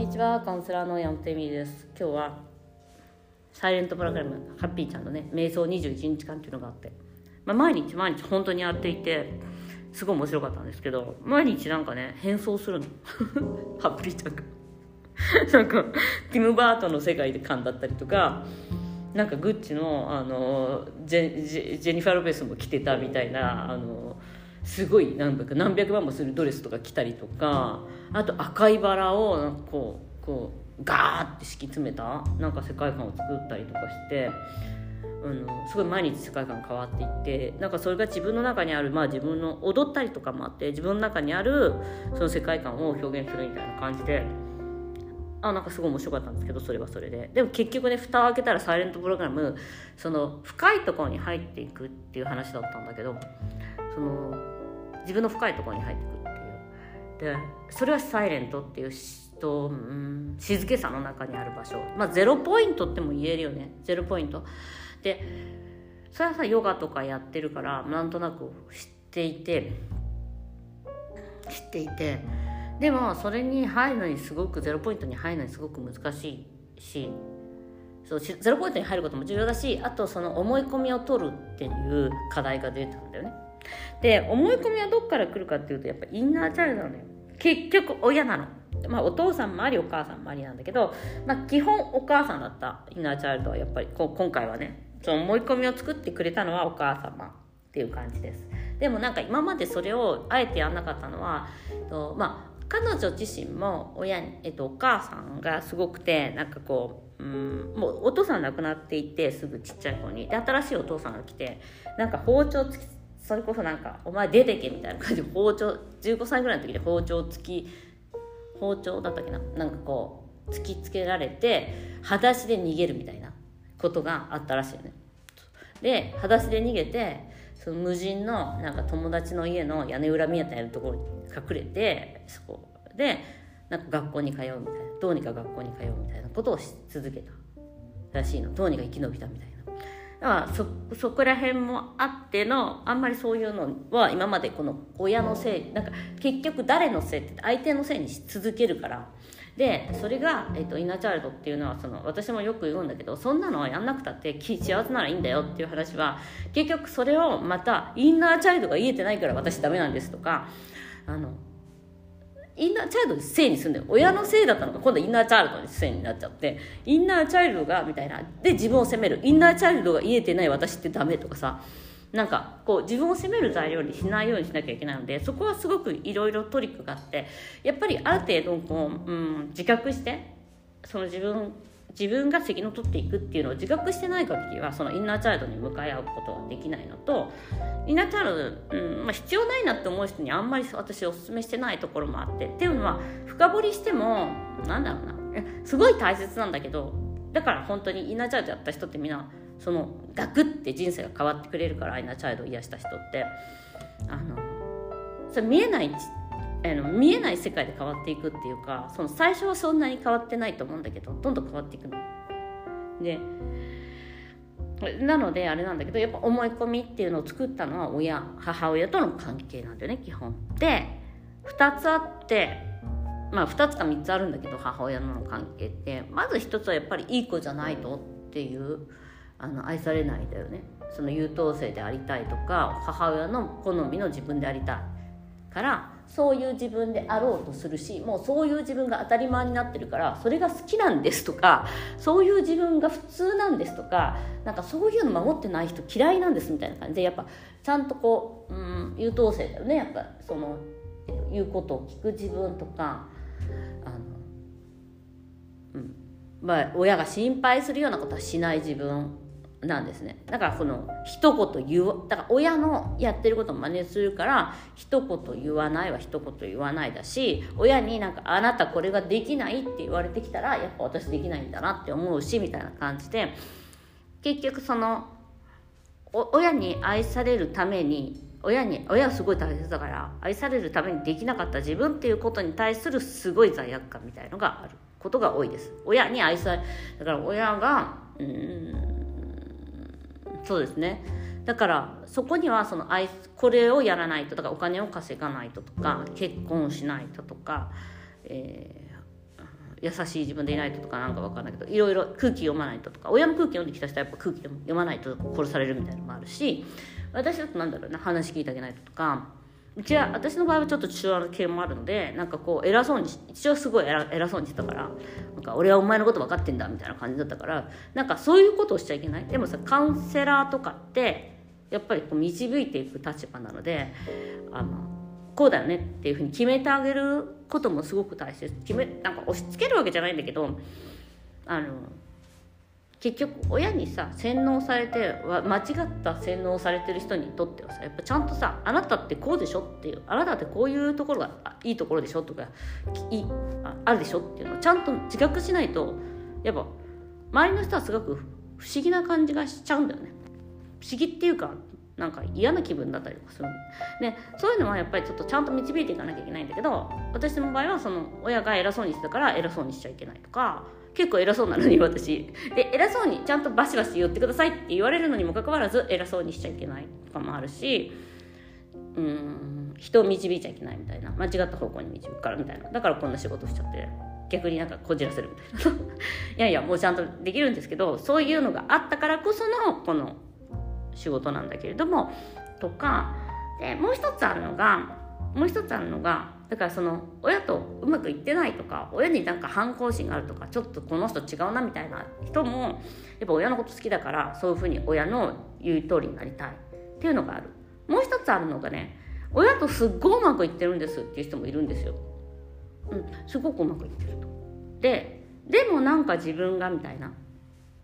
にちはカウンセラーの山本恵美です。今日はサイレントプログラムハッピーちゃんのね瞑想21日間っていうのがあって、まあ、毎日毎日本当にやっていてすごい面白かったんですけど毎日なんかね変装するの。ハッピーちゃんが。なんかティム・バートの世界で感だったりとかなんかグッチのあのジェジェニファー・ロペスも着てたみたいなあのすごい何百何百万もするドレスとか着たりとかあと赤いバラをこうこうガーって敷き詰めたなんか世界観を作ったりとかして。あのすごい毎日世界観変わっていってなんかそれが自分の中にある、まあ、自分の踊ったりとかもあって自分の中にあるその世界観を表現するみたいな感じであなんかすごい面白かったんですけどそれはそれででも結局ね蓋を開けたらサイレントプログラムその深いところに入っていくっていう話だったんだけどその自分の深いところに入っていくっていう。でそれはサイレントっていうと、うん、静けさの中にある場所。まあゼロポイントっても言えるよね。ゼロポイント。でそれはさヨガとかやってるからなんとなく知っていて知っていて。でもそれに入るのにすごくゼロポイントに入るのにすごく難しいし。そうゼロポイントに入ることも重要だしあとその思い込みを取るっていう課題が出たんだよね。で思い込みはどっから来るかっていうとやっぱインナーチャイルドなのよ。結局親なの。まあ、お父さんもありお母さんもありなんだけど、まあ、基本お母さんだった。インナーチャイルドはやっぱりこう今回はね。その思い込みを作ってくれたのはお母様っていう感じです。でもなんか今までそれをあえてやんなかったのはとまあ彼女自身も親に、えっと、お母さんがすごくてなんかこう、うん、もうお父さん亡くなっていてすぐちっちゃい子に。で新しいお父さんが来てなんか包丁つきそれこそなんか「お前出てけ」みたいな感じで包丁15歳ぐらいの時で包丁つき包丁だったっけな？なんかこう突きつけられて裸足で逃げるみたいなことがあったらしいよね。で裸足で逃げてその無人のなんか友達の家の屋根裏見えたやるところに隠れてそこ。でなんか学校に通うみたいなどうにか学校に通うみたいなことをし続けたらしいの。どうにか生き延びたみたいな。だからそそこら辺もあってのあんまりそういうのは今までこの親のせいなんか結局誰のせいって相手のせいにし続けるから。でそれが、えーと、インナーチャイルドっていうのはその私もよく言うんだけどそんなのはやんなくたって幸せならいいんだよっていう話は結局それをまたインナーチャイルドが言えてないから私ダメなんですとかあのインナーチャイルドにせいにすんだよ。親のせいだったのが今度インナーチャイルドにせいになっちゃってインナーチャイルドがみたいな。で自分を責める。インナーチャイルドが言えてない私ってダメとかさ。なんかこう自分を責める材料にしないようにしなきゃいけないのでそこはすごくいろいろトリックがあってやっぱりある程度こう、うん、自覚してその自分自分が責任を取っていくっていうのを自覚してない限りはそのインナーチャイルドに向かい合うことはできないのとインナーチャイルド、うんまあ、必要ないなって思う人にあんまり私お勧めしてないところもあってっていうのは深掘りしてもなんだろうな。すごい大切なんだけどだから本当にインナーチャイルドやった人ってみんなそのガクって人生が変わってくれるからインナーチャイルドを癒した人って。あのそれ見えないあの見えない世界で変わっていくっていうかその最初はそんなに変わってないと思うんだけどどんどん変わっていくの。でなのであれなんだけどやっぱ思い込みっていうのを作ったのは親母親との関係なんだよね基本。で2つあってまあ2つか3つあるんだけど母親との関係ってまず1つはやっぱりいい子じゃないとっていうあの愛されないだよねその優等生でありたいとか母親の好みの自分でありたいからそういう自分であろうとするしもうそういう自分が当たり前になってるからそれが好きなんですとかそういう自分が普通なんですとかなんかそういうの守ってない人嫌いなんですみたいな感じ。でやっぱちゃんとこう、うん、優等生だよね。やっぱその言うことを聞く自分とかあの、うんまあ、親が心配するようなことはしない自分。なんですね。だからこの一言言うだから親のやってることを真似するから一言言わないは一言言わないだし親になんかあなたこれができないって言われてきたらやっぱ私できないんだなって思うしみたいな感じで結局その親に愛されるために親に親はすごい大切だから愛されるためにできなかった自分っていうことに対するすごい罪悪感みたいのがあることが多いです。親に愛されだから親がうんそうですね。だからそこにはそのこれをやらないととかお金を稼がないととか結婚しないととか、え優しい自分でいないととかなんか分かんないけどいろいろ空気読まないととか親も空気読んできた人はやっぱ空気読まないと殺されるみたいなのもあるし私だとなんだろうな話聞いてあげないととかうちは私の場合はちょっと父親の系もあるのでなんかこう偉そうに一応すごい偉そうにしてたからなんか俺はお前のこと分かってんだみたいな感じだったからなんかそういうことをしちゃいけない。でもさカウンセラーとかってやっぱりこう導いていく立場なのであのこうだよねっていうふうに決めてあげることもすごく大切。決めなんか押し付けるわけじゃないんだけどあの結局親にさ洗脳されて間違った洗脳されてる人にとってはさやっぱちゃんとさあなたってこうでしょっていうあなたってこういうところがいいところでしょとかいあるでしょっていうのをちゃんと自覚しないとやっぱ周りの人はすごく不思議な感じがしちゃうんだよね。不思議っていうかなんか嫌な気分だったりとかするでそういうのはやっぱりちょっとちゃんと導いていかなきゃいけないんだけど私の場合はその親が偉そうにしてたから偉そうにしちゃいけないとか結構偉そうなのに私。で偉そうにちゃんとバシバシ言ってくださいって言われるのにもかかわらず偉そうにしちゃいけないとかもあるしうん人を導いちゃいけないみたいな。間違った方向に導くからみたいな。だからこんな仕事しちゃって逆になんかこじらせるみたいな。いやいやもうちゃんとできるんですけどそういうのがあったからこそのこの仕事なんだけれどもとかでもう一つあるのがもう一つあるのがだからその親とうまくいってないとか親になんか反抗心があるとかちょっとこの人違うなみたいな人もやっぱ親のこと好きだからそういうふうに親の言う通りになりたい。っていうのがある。もう一つあるのがね親とすっごいうまくいってるんですっていう人もいるんですよ。うん。すごくうまくいってると。ででもなんか自分がみたいな。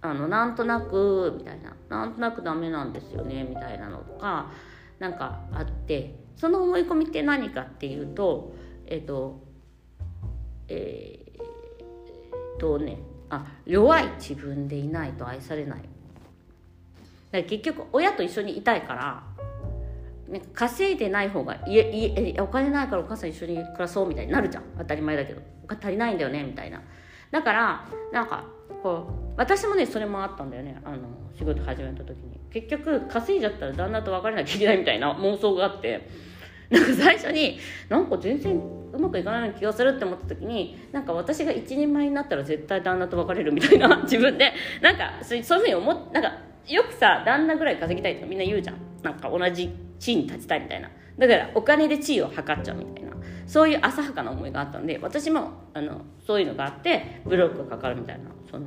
あのなんとなくみたいな。なんとなくダメなんですよねみたいなのとかなんかあって。その思い込みって何かっていうとえっ、ー、とえー、とねあ弱い自分でいないと愛されない。だ結局親と一緒にいたいからね、稼いでない方がいえお金ないからお母さん一緒に暮らそうみたいになるじゃん。当たり前だけど。お金足りないんだよねみたいな。だからなんかこう私もねそれもあったんだよね。あの仕事始めた時に。結局稼いじゃったら旦那と別れなきゃいけないみたいな 妄想があって。なんか最初になんか全然うまくいかないような気がするって思った時になんか私が一人前になったら絶対旦那と別れるみたいな 自分で。なんかそういうふうに思っなんかよくさ旦那ぐらい稼ぎたいとかみんな言うじゃん。なんか同じ地位に立ちたいみたいな。だからお金で地位を測っちゃうみたいな。そういう浅はかな思いがあったんで私もあのそういうのがあってブロックがかかるみたいな。その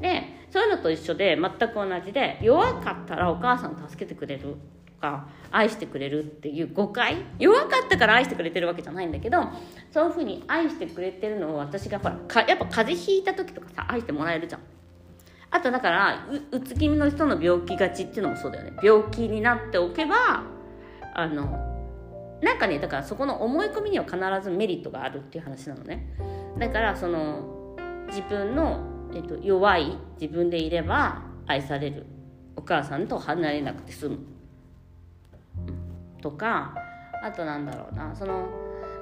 でそういうのと一緒で全く同じで弱かったらお母さん助けてくれるとか愛してくれるっていう誤解。弱かったから愛してくれてるわけじゃないんだけどそういうふうに愛してくれてるのを私がほらかやっぱ風邪ひいた時とかさ愛してもらえるじゃん。あとだからううつ気味の人の病気がちっていうのもそうだよね。病気になっておけばあのなんかねだからそこの思い込みには必ずメリットがあるっていう話なのね。だからその自分の、えっと、弱い自分でいれば愛される。お母さんと離れなくて済む。とかあとなんだろうな。その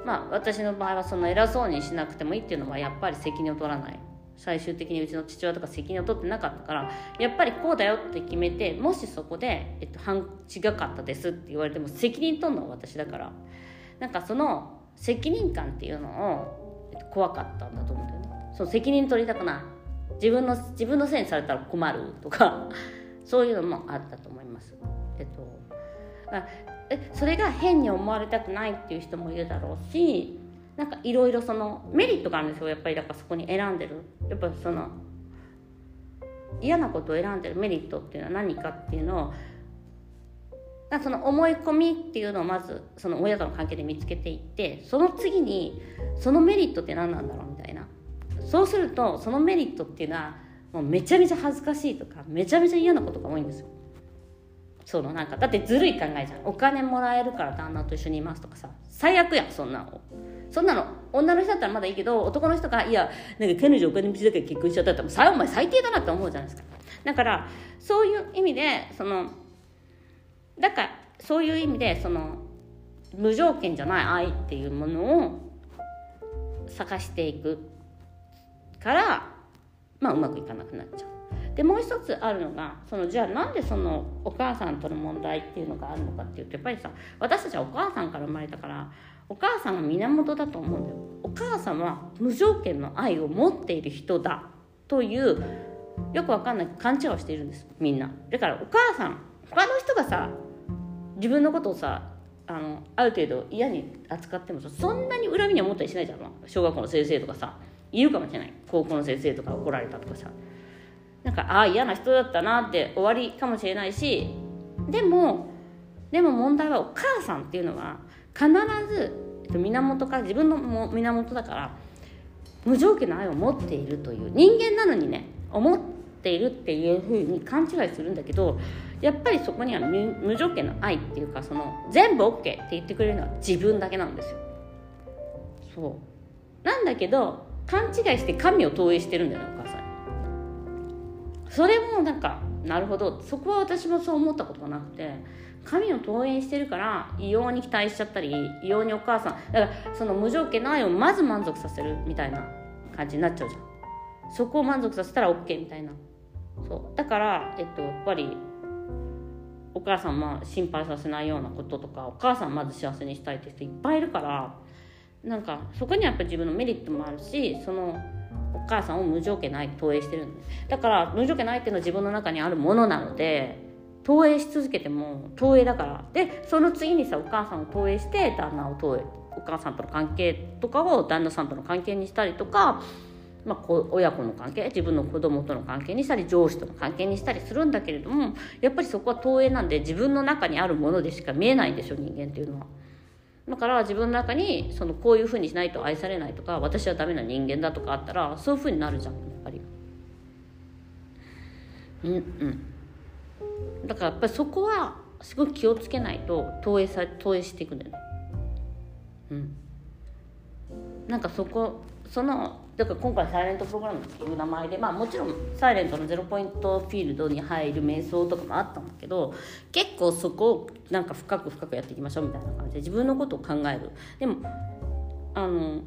まあ私の場合はその偉そうにしなくてもいいっていうのはやっぱり責任を取らない。最終的にうちの父親とか責任を取ってなかったからやっぱりこうだよって決めてもしそこで、えっと、違かったですって言われても責任取るのは私だから。なんかその責任感っていうのを、えっと、怖かったんだと思うんだよね。その責任取りたくない。自分の自分のせいにされたら困るとか そういうのもあったと思います。えっとあえそれが変に思われたくないっていう人もいるだろうしなんかいろいろそのメリットがあるんですよ。やっぱりだからそこに選んでる。やっぱその嫌なことを選んでる。メリットっていうのは何かっていうのをその思い込みっていうのをまずその親との関係で見つけていってその次にそのメリットって何なんだろうみたいな。そうするとそのメリットっていうのはもうめちゃめちゃ恥ずかしいとかめちゃめちゃ嫌なことが多いんですよ。そのなんかだってずるい考えじゃん。お金もらえるから旦那と一緒にいますとかさ。最悪やんそんなの。そんなの女の人だったらまだいいけど男の人がいやなんか彼女お金持ちだから結婚しちゃったら最お前最低だなって思うじゃないですかだからそういう意味でそのだからそういう意味でその無条件じゃない愛っていうものを探していくからまあうまくいかなくなっちゃう。でもう一つあるのがそのじゃあなんでそのお母さんとの問題っていうのがあるのかっていうとやっぱりさ私たちはお母さんから生まれたからお母さんが源だと思うんだよ。お母さんは無条件の愛を持っている人だ。というよくわかんない勘違いをしているんです。みんな。だからお母さん他の人がさ自分のことをさあのある程度嫌に扱ってもそんなに恨みには思ったりしないじゃん。小学校の先生とかさいるかもしれない。高校の先生とか怒られたとかさ。なんかああ嫌な人だったなって終わりかもしれないしでもでも問題はお母さんっていうのは必ず源か自分の源だから無条件の愛を持っているという人間なのにね思っているっていうふうに勘違いするんだけどやっぱりそこには無条件の愛っていうかその全部 OK って言ってくれるのは自分だけなんですよ。そう。なんだけど勘違いして神を投影してるんだよねお母さん。それもなんかなるほど。そこは私もそう思ったことがなくて神を投影してるから異様に期待しちゃったり異様にお母さんだからその無条件の愛をまず満足させるみたいな感じになっちゃうじゃん。そこを満足させたら OK みたいな。そう。だからえっとやっぱりお母さんまあ心配させないようなこととかお母さんまず幸せにしたいって人いっぱいいるからなんかそこにはやっぱ自分のメリットもあるしそのお母さんを無条件ない投影してるんでだから無条件ないっていうのは自分の中にあるものなので投影し続けても投影だから。でその次にさお母さんを投影して旦那を投影。お母さんとの関係とかを旦那さんとの関係にしたりとか、まあ、親子の関係自分の子供との関係にしたり上司との関係にしたりするんだけれどもやっぱりそこは投影なんで自分の中にあるものでしか見えないんでしょ人間っていうのは。だから自分の中にそのこういうふうにしないと愛されないとか私はダメな人間だとかあったらそういうふうになるじゃんやっぱり。うんうん。だからやっぱりそこはすごい気をつけないと投影さ投影していくんだよね。うん。なんかそこそのだから今回サイレントプログラムっていう名前でまあもちろんサイレントのゼロポイントフィールドに入る瞑想とかもあったんだけど結構そこをなんか深く深くやっていきましょうみたいな感じで自分のことを考える。でもあの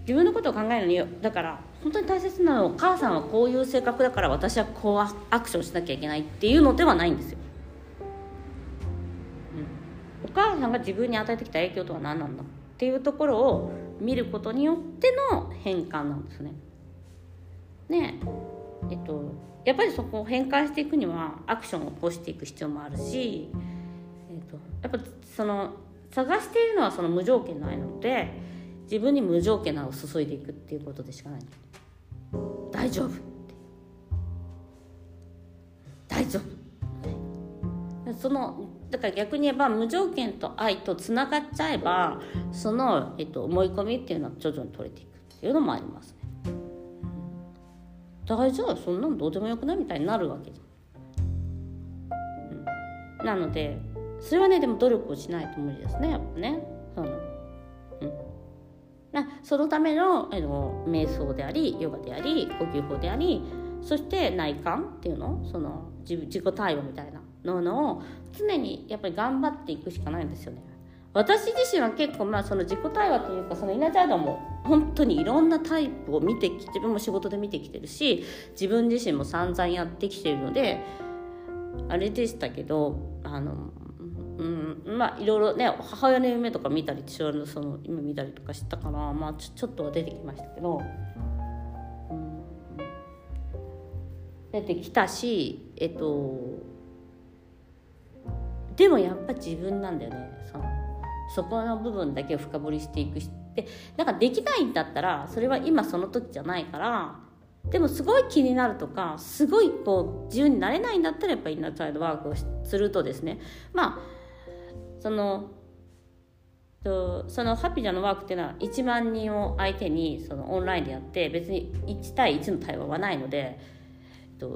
自分のことを考えるにだから本当に大切なのはお母さんはこういう性格だから私はこうアクションしなきゃいけないっていうのではないんですよ、うん、お母さんが自分に与えてきた影響とは何なんだっていうところを見ることによっての変換なんですね。ね。えっとやっぱりそこを変換していくにはアクションを起こしていく必要もあるし、えっと、やっぱその探しているのはその無条件の愛なので自分に無条件なを注いでいくっていうことでしかない大丈夫大丈夫そのだから逆に言えば無条件と愛とつながっちゃえばその、えっと、思い込みっていうのは徐々に取れていくっていうのもありますね。大丈夫そんなのどうでもよくないみたいになるわけじゃん。なのでそれはねでも努力をしないと無理ですねやっぱね。そのそのための、えの瞑想でありヨガであり呼吸法でありそして内観っていうのその自己対話みたいなののを常にやっぱり頑張っていくしかないんですよね。私自身は結構まあその自己対話というかそのイナチャイドも本当にいろんなタイプを見てきて自分も仕事で見てきてるし自分自身も散々やってきてるのであれでしたけどあのうん。まあいろいろね母親の夢とか見たり父親のその夢見たりとかしたからまあちょちょっとは出てきましたけど、うん、出てきたしえっとでもやっぱ自分なんだよね。そのそこの部分だけを深掘りしていくしでなんかできないんだったらそれは今その時じゃないからでもすごい気になるとかすごいこう自由になれないんだったらやっぱりインナーチャイルドワークをするとですね。まあそのそのハピーちゃんのワークっていうのは1万人を相手にそのオンラインでやって別に1対1の対話はないので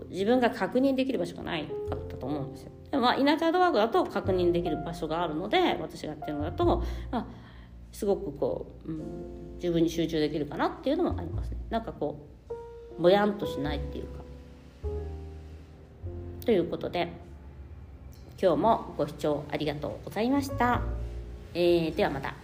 自分が確認できる場所がないかったと思うんですよ。でもまあイナチャードワークだと確認できる場所があるので私がやってるのだと、まあ、すごくこう、うん、自分に集中できるかなっていうのもありますね。なんかこうぼやんとしないっていうか。ということで。今日もご視聴ありがとうございました、えー、ではまた。